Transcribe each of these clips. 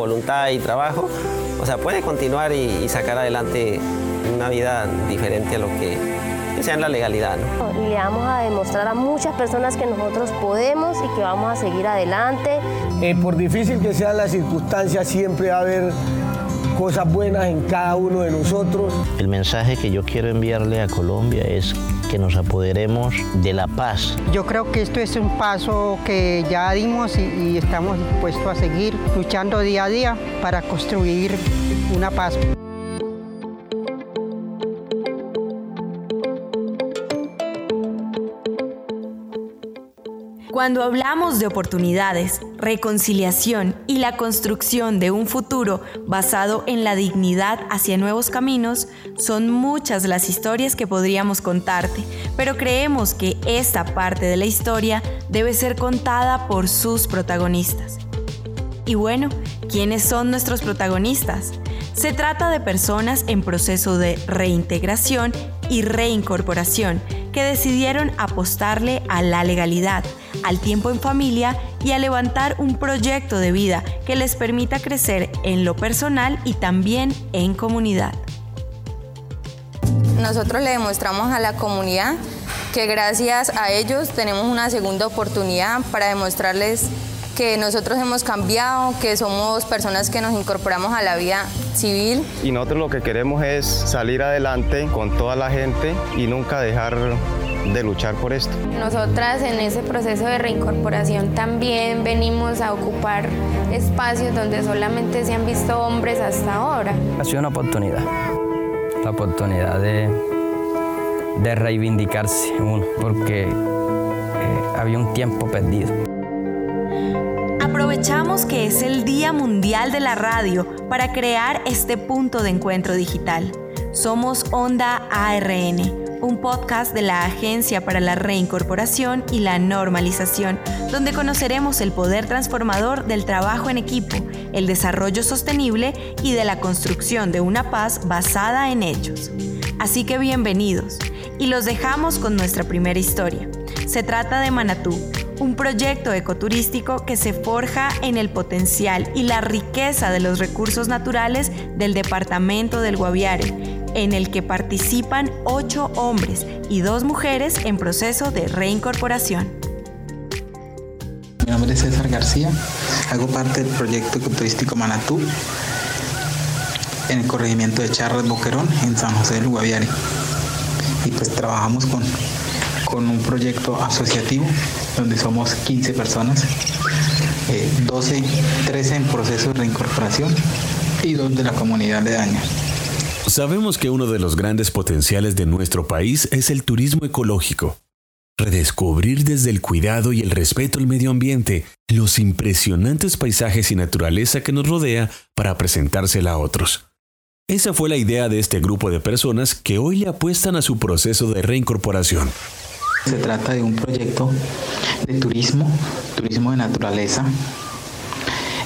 voluntad y trabajo, o sea, puede continuar y, sacar adelante una vida diferente a lo que, sea en la legalidad. Y le vamos a demostrar a muchas personas que nosotros podemos y que vamos a seguir adelante. Eh, por difícil que sean las circunstancias, siempre va a haber cosas buenas en cada uno de nosotros. El mensaje que yo quiero enviarle a Colombia es que nos apoderemos de la paz. Yo creo que esto es un paso que ya dimos y, estamos dispuestos a seguir luchando día a día para construir una paz. Cuando hablamos de oportunidades, reconciliación y la construcción de un futuro basado en la dignidad hacia nuevos caminos, son muchas las historias que podríamos contarte, pero creemos que esta parte de la historia debe ser contada por sus protagonistas. Y bueno, ¿quiénes son nuestros protagonistas? Se trata de personas en proceso de reintegración y reincorporación que decidieron apostarle a la legalidad, al tiempo en familia y a levantar un proyecto de vida que les permita crecer en lo personal y también en comunidad. Nosotros le demostramos a la comunidad que gracias a ellos tenemos una segunda oportunidad para demostrarles que nosotros hemos cambiado, que somos personas que nos incorporamos a la vida civil. Y nosotros lo que queremos es salir adelante con toda la gente y nunca dejar de luchar por esto. Nosotras en ese proceso de reincorporación también venimos a ocupar espacios donde solamente se han visto hombres hasta ahora. Ha sido una oportunidad, la oportunidad de, de reivindicarse uno, porque eh, había un tiempo perdido. Aprovechamos que es el Día Mundial de la Radio para crear este punto de encuentro digital. Somos Onda ARN un podcast de la Agencia para la Reincorporación y la Normalización, donde conoceremos el poder transformador del trabajo en equipo, el desarrollo sostenible y de la construcción de una paz basada en hechos. Así que bienvenidos y los dejamos con nuestra primera historia. Se trata de Manatú, un proyecto ecoturístico que se forja en el potencial y la riqueza de los recursos naturales del departamento del Guaviare en el que participan ocho hombres y dos mujeres en proceso de reincorporación. Mi nombre es César García, hago parte del proyecto ecoturístico Manatú en el corregimiento de Charras Boquerón, en San José del Guaviare. Y pues trabajamos con, con un proyecto asociativo donde somos 15 personas, 12, eh, 13 en proceso de reincorporación y dos de la comunidad de daño. Sabemos que uno de los grandes potenciales de nuestro país es el turismo ecológico. Redescubrir desde el cuidado y el respeto al medio ambiente los impresionantes paisajes y naturaleza que nos rodea para presentársela a otros. Esa fue la idea de este grupo de personas que hoy le apuestan a su proceso de reincorporación. Se trata de un proyecto de turismo, turismo de naturaleza,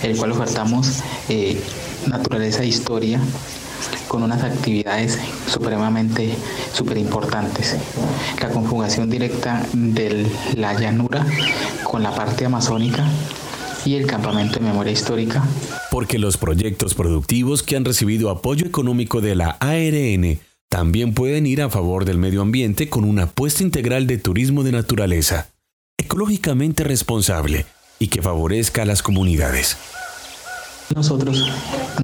el cual ofertamos eh, naturaleza e historia con unas actividades supremamente super importantes. La conjugación directa de la llanura con la parte amazónica y el campamento de memoria histórica. Porque los proyectos productivos que han recibido apoyo económico de la ARN también pueden ir a favor del medio ambiente con una apuesta integral de turismo de naturaleza, ecológicamente responsable y que favorezca a las comunidades. Nosotros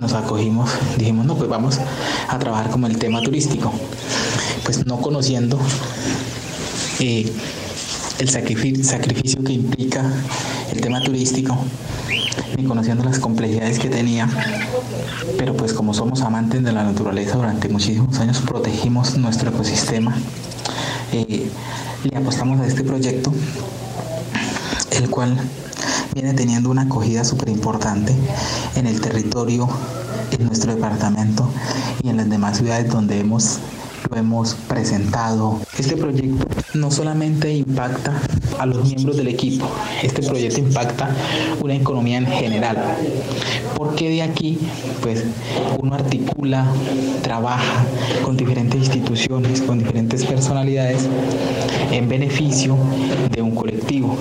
nos acogimos, dijimos, no, pues vamos a trabajar como el tema turístico, pues no conociendo eh, el sacrificio, que implica el tema turístico, ni conociendo las complejidades que tenía, pero pues como somos amantes de la naturaleza durante muchísimos años, protegimos nuestro ecosistema, eh, le apostamos a este proyecto, el cual viene teniendo una acogida súper importante en el territorio, en nuestro departamento y en las demás ciudades donde hemos lo hemos presentado. Este proyecto no solamente impacta a los miembros del equipo, este proyecto impacta una economía en general. Porque de aquí, pues, uno articula, trabaja con diferentes instituciones, con diferentes personalidades en beneficio de un colectivo.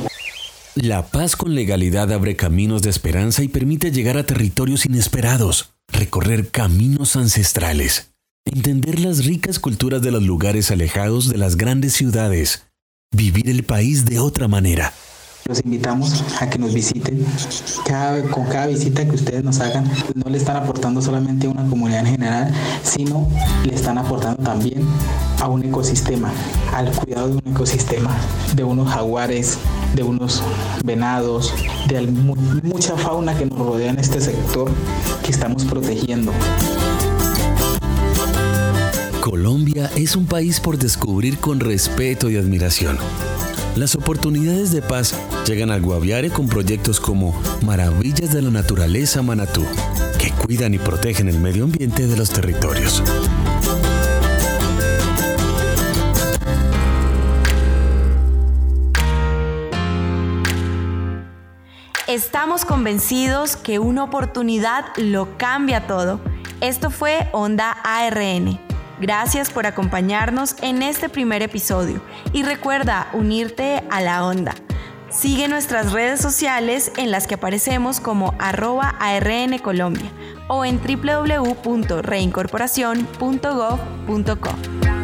La paz con legalidad abre caminos de esperanza y permite llegar a territorios inesperados, recorrer caminos ancestrales, entender las ricas culturas de los lugares alejados de las grandes ciudades, vivir el país de otra manera. Los invitamos a que nos visiten. con cada visita que ustedes nos hagan, no le están aportando solamente a una comunidad en general, sino le están aportando también a un ecosistema, al cuidado de un ecosistema, de unos jaguares, de unos venados, de mucha fauna que nos rodea en este sector que estamos protegiendo. Colombia es un país por descubrir con respeto y admiración. Las oportunidades de paz llegan al Guaviare con proyectos como Maravillas de la Naturaleza Manatú, que cuidan y protegen el medio ambiente de los territorios. Estamos convencidos que una oportunidad lo cambia todo. Esto fue Onda ARN Gracias por acompañarnos en este primer episodio y recuerda unirte a la onda. Sigue nuestras redes sociales en las que aparecemos como arroba ARN Colombia o en www.reincorporación.gov.co.